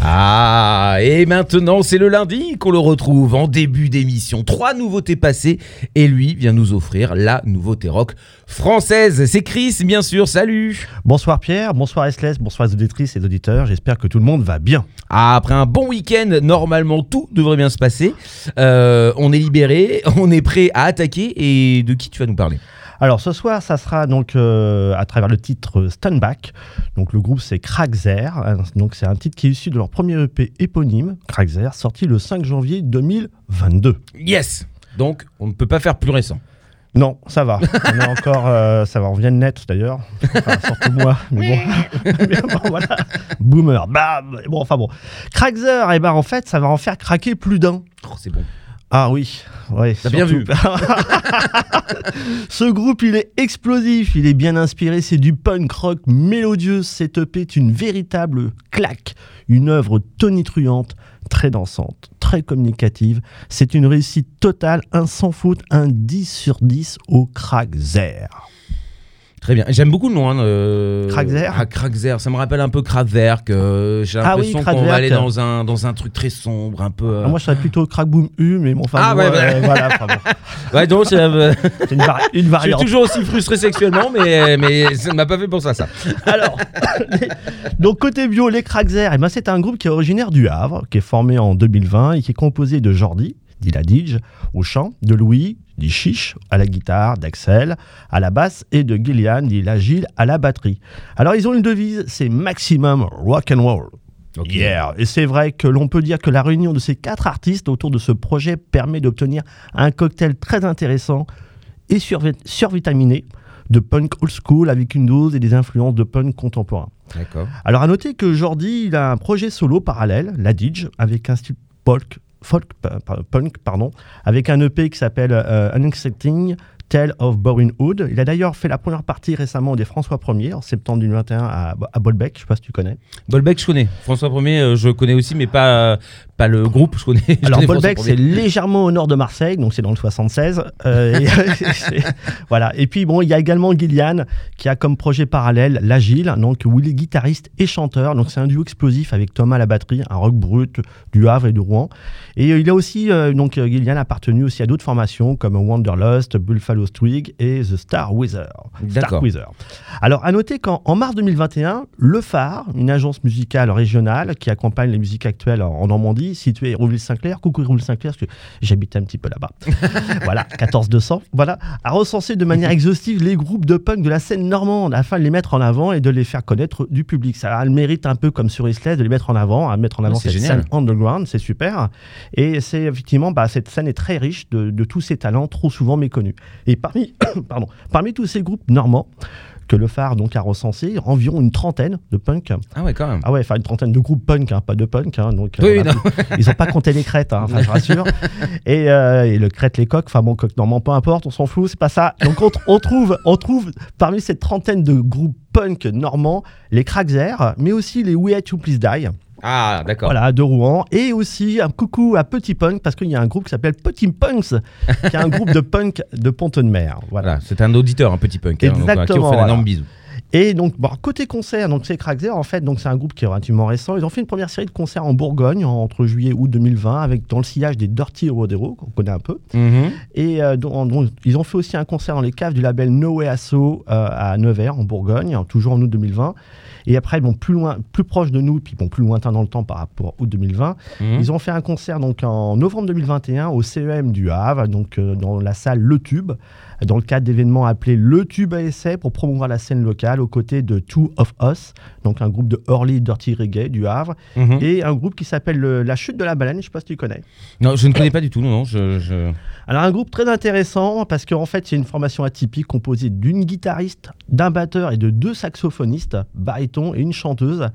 Ah, et maintenant c'est le lundi qu'on le retrouve en début d'émission. Trois nouveautés passées et lui vient nous offrir la nouveauté rock française. C'est Chris, bien sûr, salut Bonsoir Pierre, bonsoir Esles, bonsoir les auditrices et auditeurs. J'espère que tout le monde va bien. Ah, Après un bon week-end, normalement tout devrait bien se passer. Euh, on est libéré, on est prêt à attaquer et de qui tu vas nous parler? Alors ce soir, ça sera donc euh, à travers le titre Stand Back. Donc le groupe c'est Crackzer. Donc c'est un titre qui est issu de leur premier EP éponyme, Crackzer, sorti le 5 janvier 2022. Yes Donc on ne peut pas faire plus récent. Non, ça va. On est encore, euh, ça va. On vient de net d'ailleurs. Enfin, surtout moi. Mais bon. Mais bon, voilà. Boomer. Bam. Bon, enfin bon. Crackzer, eh ben en fait, ça va en faire craquer plus d'un. Oh, c'est bon. Ah oui, ouais. T'as bien surtout. Ce groupe, il est explosif, il est bien inspiré, c'est du punk rock mélodieux. Cette EP est une véritable claque, une œuvre tonitruante, très dansante, très communicative. C'est une réussite totale, un sans faute, un 10 sur 10 au crack zer. Très bien. J'aime beaucoup le nom. Hein, euh... Kraftwerk Ah. Ça me rappelle un peu Kraftwerk. euh, J'ai Ah oui, l'impression qu'on va aller dans un, dans un truc très sombre, un peu. euh, Ah, moi, je serais plutôt crack boom U, mais bon, enfin, Ah, ouais, euh, ouais. voilà. Ouais, donc, c'est une, vari- une je suis variante. toujours aussi frustré sexuellement, mais, mais ça ne m'a pas fait penser à ça. Alors, les- donc côté bio, les Crackzer, eh ben, c'est un groupe qui est originaire du Havre, qui est formé en 2020 et qui est composé de Jordi, dit la Dige, au chant, de Louis, dit Chiche, à la guitare, d'Axel, à la basse et de Gillian, dit la Gilles, à la batterie. Alors ils ont une devise, c'est maximum rock and roll. Yeah. Et c'est vrai que l'on peut dire que la réunion de ces quatre artistes autour de ce projet permet d'obtenir un cocktail très intéressant et survi- survitaminé de punk old school avec une dose et des influences de punk contemporain. D'accord. Alors à noter que Jordi il a un projet solo parallèle, la Didge, avec un style folk, folk punk, pardon, avec un EP qui s'appelle euh, Unaccepting Tale of Boring Hood. Il a d'ailleurs fait la première partie récemment des François 1er en septembre 2021 à, à Bolbec, je sais pas si tu connais. Bolbec, je connais. François 1er, je connais aussi, mais pas, euh, pas le groupe. Je connais. je Alors connais Bolbec, c'est 1er. légèrement au nord de Marseille, donc c'est dans le 76. Euh, et, voilà. Et puis bon, il y a également Gillian qui a comme projet parallèle l'Agile, donc où il est guitariste et chanteur. Donc c'est un duo explosif avec Thomas à la batterie, un rock brut du Havre et de Rouen. Et euh, il a aussi euh, donc euh, Gillian a appartenu aussi à d'autres formations comme Wanderlust, Buffalo Twig et The Star Wizard. D'accord. Star Wizard. Alors à noter qu'en en mars 2021, Le Phare, une agence musicale régionale qui accompagne les musiques actuelles en, en Normandie, située à Rouville-Saint-Clair, coucou Rouville-Saint-Clair, parce que j'habite un petit peu là-bas. voilà, 14200. Voilà, a recensé de manière exhaustive les groupes de punk de la scène normande afin de les mettre en avant et de les faire connaître du public. Ça a le mérite un peu comme sur Islet de les mettre en avant, à mettre en avant cette génial. scène underground, c'est super. Et c'est effectivement, bah, cette scène est très riche de, de tous ces talents trop souvent méconnus. Et parmi, pardon, parmi tous ces groupes normands que le phare donc a recensé, environ une trentaine de punk. Ah ouais, quand même. Ah ouais, enfin une trentaine de groupes punk, hein, pas de punk. hein, donc, Oui, non. ils n'ont pas compté les crêtes, hein, je rassure. Et, euh, et le crête, les coques, enfin bon, coq normand, peu importe, on s'en fout, c'est pas ça. Donc on, tr- on trouve, on trouve parmi cette trentaine de groupes punk normands les Crackzer, mais aussi les We Had to Please Die. Ah, d'accord. Voilà, de Rouen. Et aussi un coucou à Petit Punk, parce qu'il y a un groupe qui s'appelle Petit Punks, qui est un groupe de punk de Pont-de-Mer. Voilà. Voilà, c'est un auditeur, un petit punk. hein, donc, à qui on Exactement, fait un énorme bisou. Et donc, bon, côté concert, donc c'est Crackzer, en fait, donc c'est un groupe qui est relativement récent. Ils ont fait une première série de concerts en Bourgogne en- entre juillet et août 2020, avec dans le sillage des Dirty Rodero, qu'on connaît un peu. Mhm. Et euh, dont- ils ont fait aussi un concert dans les caves du label No Way Asso euh, à Nevers, en Bourgogne, toujours en août 2020. Et après, bon, plus loin, plus proche de nous, puis bon, plus lointain dans le temps par rapport à août 2020, Mhm. ils ont fait un concert donc en novembre 2021 au CEM du Havre, donc euh, dans la salle Le Tube, dans le cadre d'événements appelés Le Tube à essai pour promouvoir la scène locale aux côtés de Two of Us, donc un groupe de early dirty reggae du Havre, Mhm. et un groupe qui s'appelle le- La Chute de la Baleine, je sais pas si tu connais. Non, je ne connais pas du tout, non, non. Je, je- Alors un groupe très intéressant parce qu'en fait c'est une formation atypique composée d'une guitariste, d'un batteur et de deux saxophonistes, baryton et une chanteuse.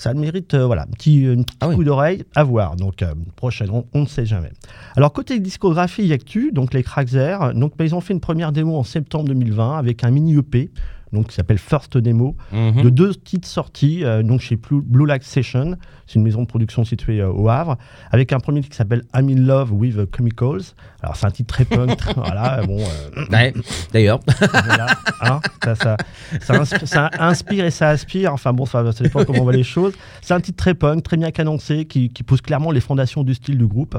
Ça mérite euh, voilà, un petit, un petit Ah oui. coup d'oreille à voir. Donc euh, prochaine, on, on ne sait jamais. Alors côté discographie actu, donc les Crackzer, donc bah, ils ont fait une première démo en septembre 2020 avec un mini EP donc qui s'appelle First Demo, Mhm. de deux titres sortis, euh, donc chez Blue, Blue Light Session, c'est une maison de production située euh, au Havre, avec un premier titre qui s'appelle I'm in Love with Chemicals. Alors c'est un titre très punk, très- voilà, bon, euh, Ouais, d'ailleurs. voilà, hein, ça, ça, ça insp- ça inspire et ça aspire. Enfin bon, ça, ça dépend comment on voit les choses. C'est un titre très punk, très bien cadencé, qui, qui pose clairement les fondations du style du groupe,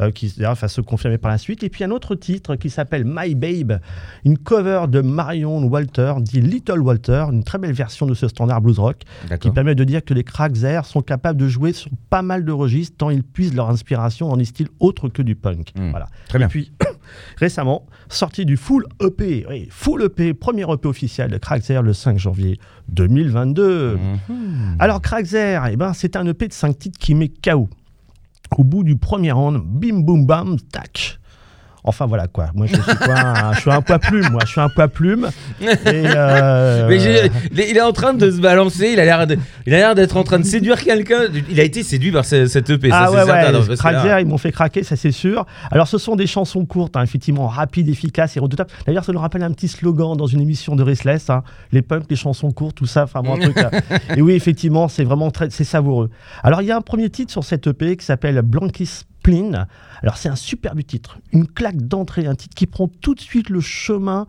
euh, qui d'ailleurs va se confirmer par la suite. Et puis un autre titre qui s'appelle My Babe, une cover de Marion Walter, dit Little Walter, une très belle version de ce standard blues rock, qui permet de dire que les Cracks Air sont capables de jouer sur pas mal de registres, tant ils puisent leur inspiration dans des styles autres que du punk. Hmm. Voilà. Très bien. Et puis, récemment, sorti du Full EP, oui, Full EP, premier EP officiel de Crackzer le 5 janvier 2022. Mhm. Alors, Crackzer, eh ben, c'est un EP de 5 titres qui met KO. Au bout du premier round, bim boum bam, tac. Enfin voilà quoi, moi je suis quoi un, je suis un poids plume, moi je suis un poids plume. Et, euh, Mais il est- en train de se balancer, il a l'air de- il a l'air d'être en train de séduire quelqu'un. Il a été séduit par ce- cette EP, Ah ça ouais, certain. ouais, Crackzer, ils m'ont fait craquer, ça c'est sûr. Alors ce sont des chansons courtes, hein, effectivement, rapides, efficaces et redoutables. D'ailleurs, ça nous rappelle un petit slogan dans une émission de Restless, hein, les punks, les chansons courtes, tout ça, enfin bon, un truc. euh, et oui, effectivement, c'est vraiment très, c'est savoureux. Alors il y a un premier titre sur cette EP qui s'appelle Blankis Alors c'est un superbe titre, une claque d'entrée, un titre qui prend tout de suite le chemin.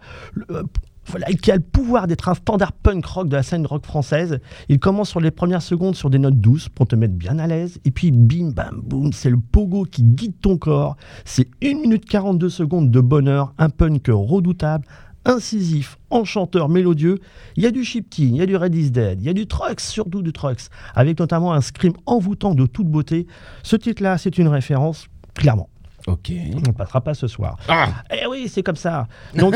euh, voilà, qui a le pouvoir d'être un standard punk rock de la scène rock française. Il commence sur les premières secondes sur des notes douces pour te mettre bien à l'aise. Et puis bim, bam, boum, c'est le pogo qui guide ton corps. C'est 1 minute 42 secondes de bonheur, un punk redoutable, incisif, enchanteur, mélodieux. Il y a du Shifty, il y a du Red is Dead, il y a du Trucks, surtout du Trucks, avec notamment un scream envoûtant de toute beauté. Ce titre-là, c'est une référence, clairement. Ok. On ne passera pas ce soir. Ah, Eh oui, c'est comme ça. Donc,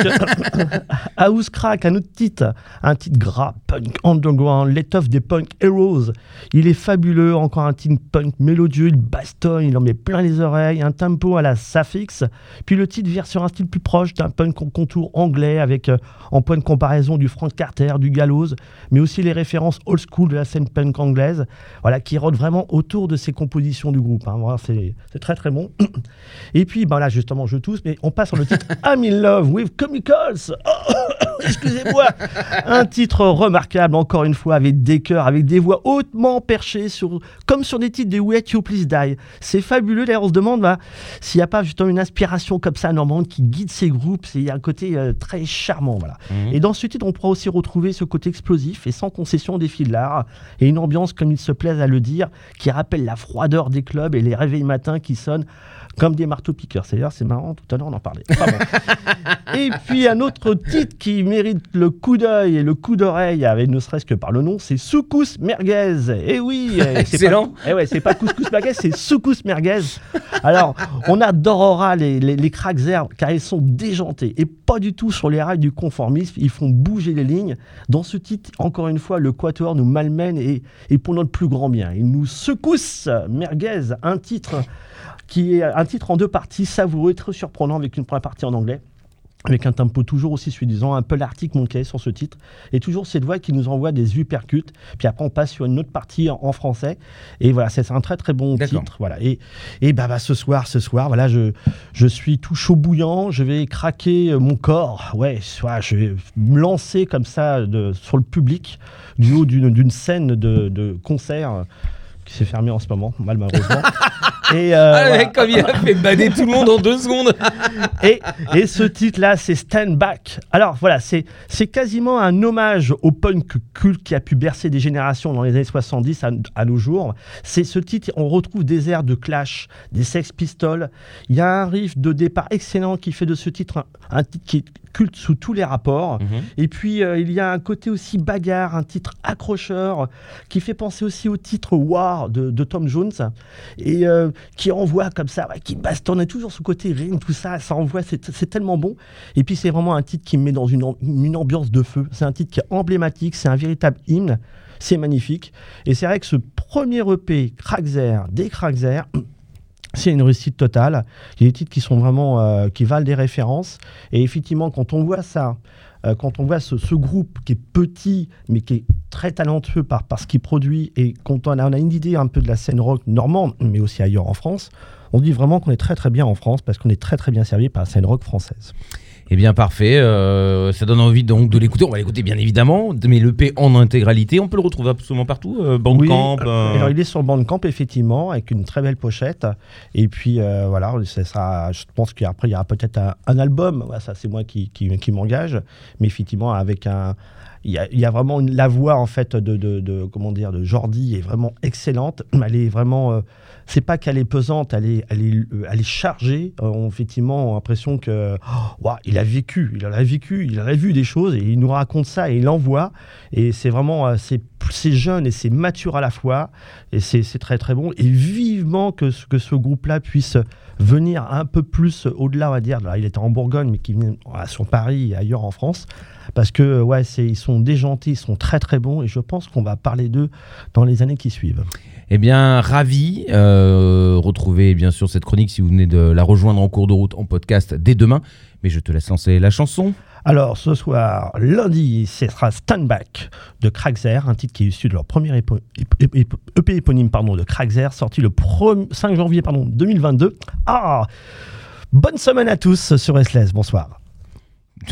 House Crack, un autre titre, un titre gras, punk underground, l'étoffe des punk heroes. Il est fabuleux, encore un titre punk mélodieux, il bastonne, il en met plein les oreilles, un tempo à la Safix. Puis le titre vire sur un style plus proche d'un punk contour anglais, avec euh, en point de comparaison du Frank Carter, du Gallows, mais aussi les références old school de la scène punk anglaise, voilà, qui rôdent vraiment autour de ces compositions du groupe. hein. Voilà, c'est très très bon. Et puis, ben là, justement, je tousse, mais on passe sur le titre I'm in love with chemicals. Excusez-moi. Un titre remarquable, encore une fois, avec des chœurs, avec des voix hautement perchées, sur, comme sur des titres de Wet You Please Die. C'est fabuleux. D'ailleurs, on se demande bah, s'il n'y a pas justement une inspiration comme ça normande qui guide ces groupes. Il y a un côté euh, très charmant. Voilà. Mhm. Et dans ce titre, on pourra aussi retrouver ce côté explosif et sans concession des fils de l'art, et une ambiance, comme il se plaise à le dire, qui rappelle la froideur des clubs et les réveils matins qui sonnent comme des marteaux-piqueurs. C'est d'ailleurs, c'est marrant, tout à l'heure on en parlait. Enfin bon. et puis un autre titre qui mérite le coup d'œil et le coup d'oreille, avec ne serait-ce que par le nom, c'est Soukous Merguez. Et oui, c'est Excellent. pas- eh ouais, c'est pas Couscous Merguez, c'est Soukous Merguez. Alors, on adorera les, les, les cracks herbes car ils sont déjantés et pas du tout sur les rails du conformisme. Ils font bouger les lignes. Dans ce titre, encore une fois, le Quatuor nous malmène et, et pour notre plus grand bien. Il nous secousse Merguez, un titre qui est un titre en deux parties, savoureux, très surprenant avec une première partie en anglais. Avec un tempo toujours aussi suffisant, un peu l'Arctic Monkey sur ce titre, et toujours cette voix qui nous envoie des uppercuts. Puis après, on passe sur une autre partie en, en français, et voilà, c'est un très très bon titre. Voilà. Et, et bah, bah, ce soir, ce soir, voilà, je, je suis tout chaud bouillant, je vais craquer euh, mon corps, ouais, je vais me lancer comme ça de, sur le public du haut d'une d'une scène de, de concert euh, qui s'est fermée en ce moment, mal malheureusement. Et, euh, Ah, le voilà. mec, comme il a fait bader tout le monde en deux secondes. Et, et ce titre-là, c'est Stand Back. Alors voilà, c'est c'est quasiment un hommage au punk culte qui a pu bercer des générations dans les années 70 à, à nos jours. C'est ce titre, on retrouve des airs de Clash, des Sex Pistols. Il y a un riff de départ excellent qui fait de ce titre un, un titre qui est culte sous tous les rapports. Et puis euh, il y a un côté aussi bagarre, un titre accrocheur qui fait penser aussi au titre War de, de Tom Jones et euh, qui envoie comme ça, ouais, qui bastonne, toujours ce côté ring, tout ça, ça envoie, c'est tellement bon. Et puis c'est vraiment un titre qui me met dans une, am- une ambiance de feu. C'est un titre qui est emblématique, c'est un véritable hymne, c'est magnifique. Et c'est vrai que ce premier EP, Crackzer, des Crackzer, c'est une réussite totale. Il y a des titres qui sont vraiment, euh, qui valent des références. Et effectivement, quand on voit ça, euh, quand on voit ce, groupe qui est petit, mais qui est très talentueux par, par ce qu'il produit, et quand on a, on a une idée un peu de la scène rock normande, mais aussi ailleurs en France, on dit vraiment qu'on est très très bien en France parce qu'on est très très bien servi par la scène rock française. Eh bien parfait, euh, ça donne envie donc de l'écouter. On va l'écouter bien évidemment, mais le P en intégralité, on peut le retrouver absolument partout. Euh, Bandcamp. Oui, euh, alors il est sur Bandcamp effectivement avec une très belle pochette et puis voilà ça je pense qu'après il y aura peut-être un, un album Voilà, ça c'est moi qui, qui, qui m'engage mais effectivement avec un il y, a, vraiment la voix en fait de, de, de- comment dire de Jordi est vraiment excellente. Elle est vraiment euh, c'est pas qu'elle est pesante elle est elle est, euh, chargée. Euh, on, effectivement l'impression que oh, il a vécu il en a vécu il en a vu des choses et il nous raconte ça et il envoie et c'est vraiment euh, c'est c'est jeune et c'est mature à la fois et c'est très très bon et vivement que, ce- que ce groupe-là puisse venir un peu plus au-delà, on va dire. Là, il était en Bourgogne, mais qui vient à sur Paris et ailleurs en France, parce que ouais, ils sont déjantés, ils sont très très bons et je pense qu'on va parler d'eux dans les années qui suivent. Eh bien, ravi. Euh, retrouvez bien sûr cette chronique si vous venez de la rejoindre en cours de route en podcast dès demain. Mais je te laisse lancer la chanson. Alors ce soir, lundi, ce sera Stand Back de Kraxer, un titre qui est issu de leur premier EP éponyme pardon, de Kraxer, sorti le 1er 5 janvier pardon, 2022. Ah Bonne semaine à tous sur Restless, bonsoir.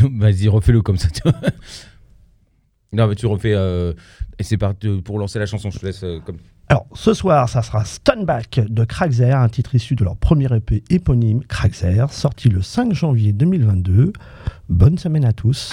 Vas-y, refais-le comme ça. non, mais tu refais. euh, et c'est pour lancer la chanson. Je te laisse euh, comme. Alors ce soir, ça sera Stand Back de Kraxer, un titre issu de leur premier EP éponyme Kraxer, sorti le 5 janvier 2022. Bonne semaine à tous.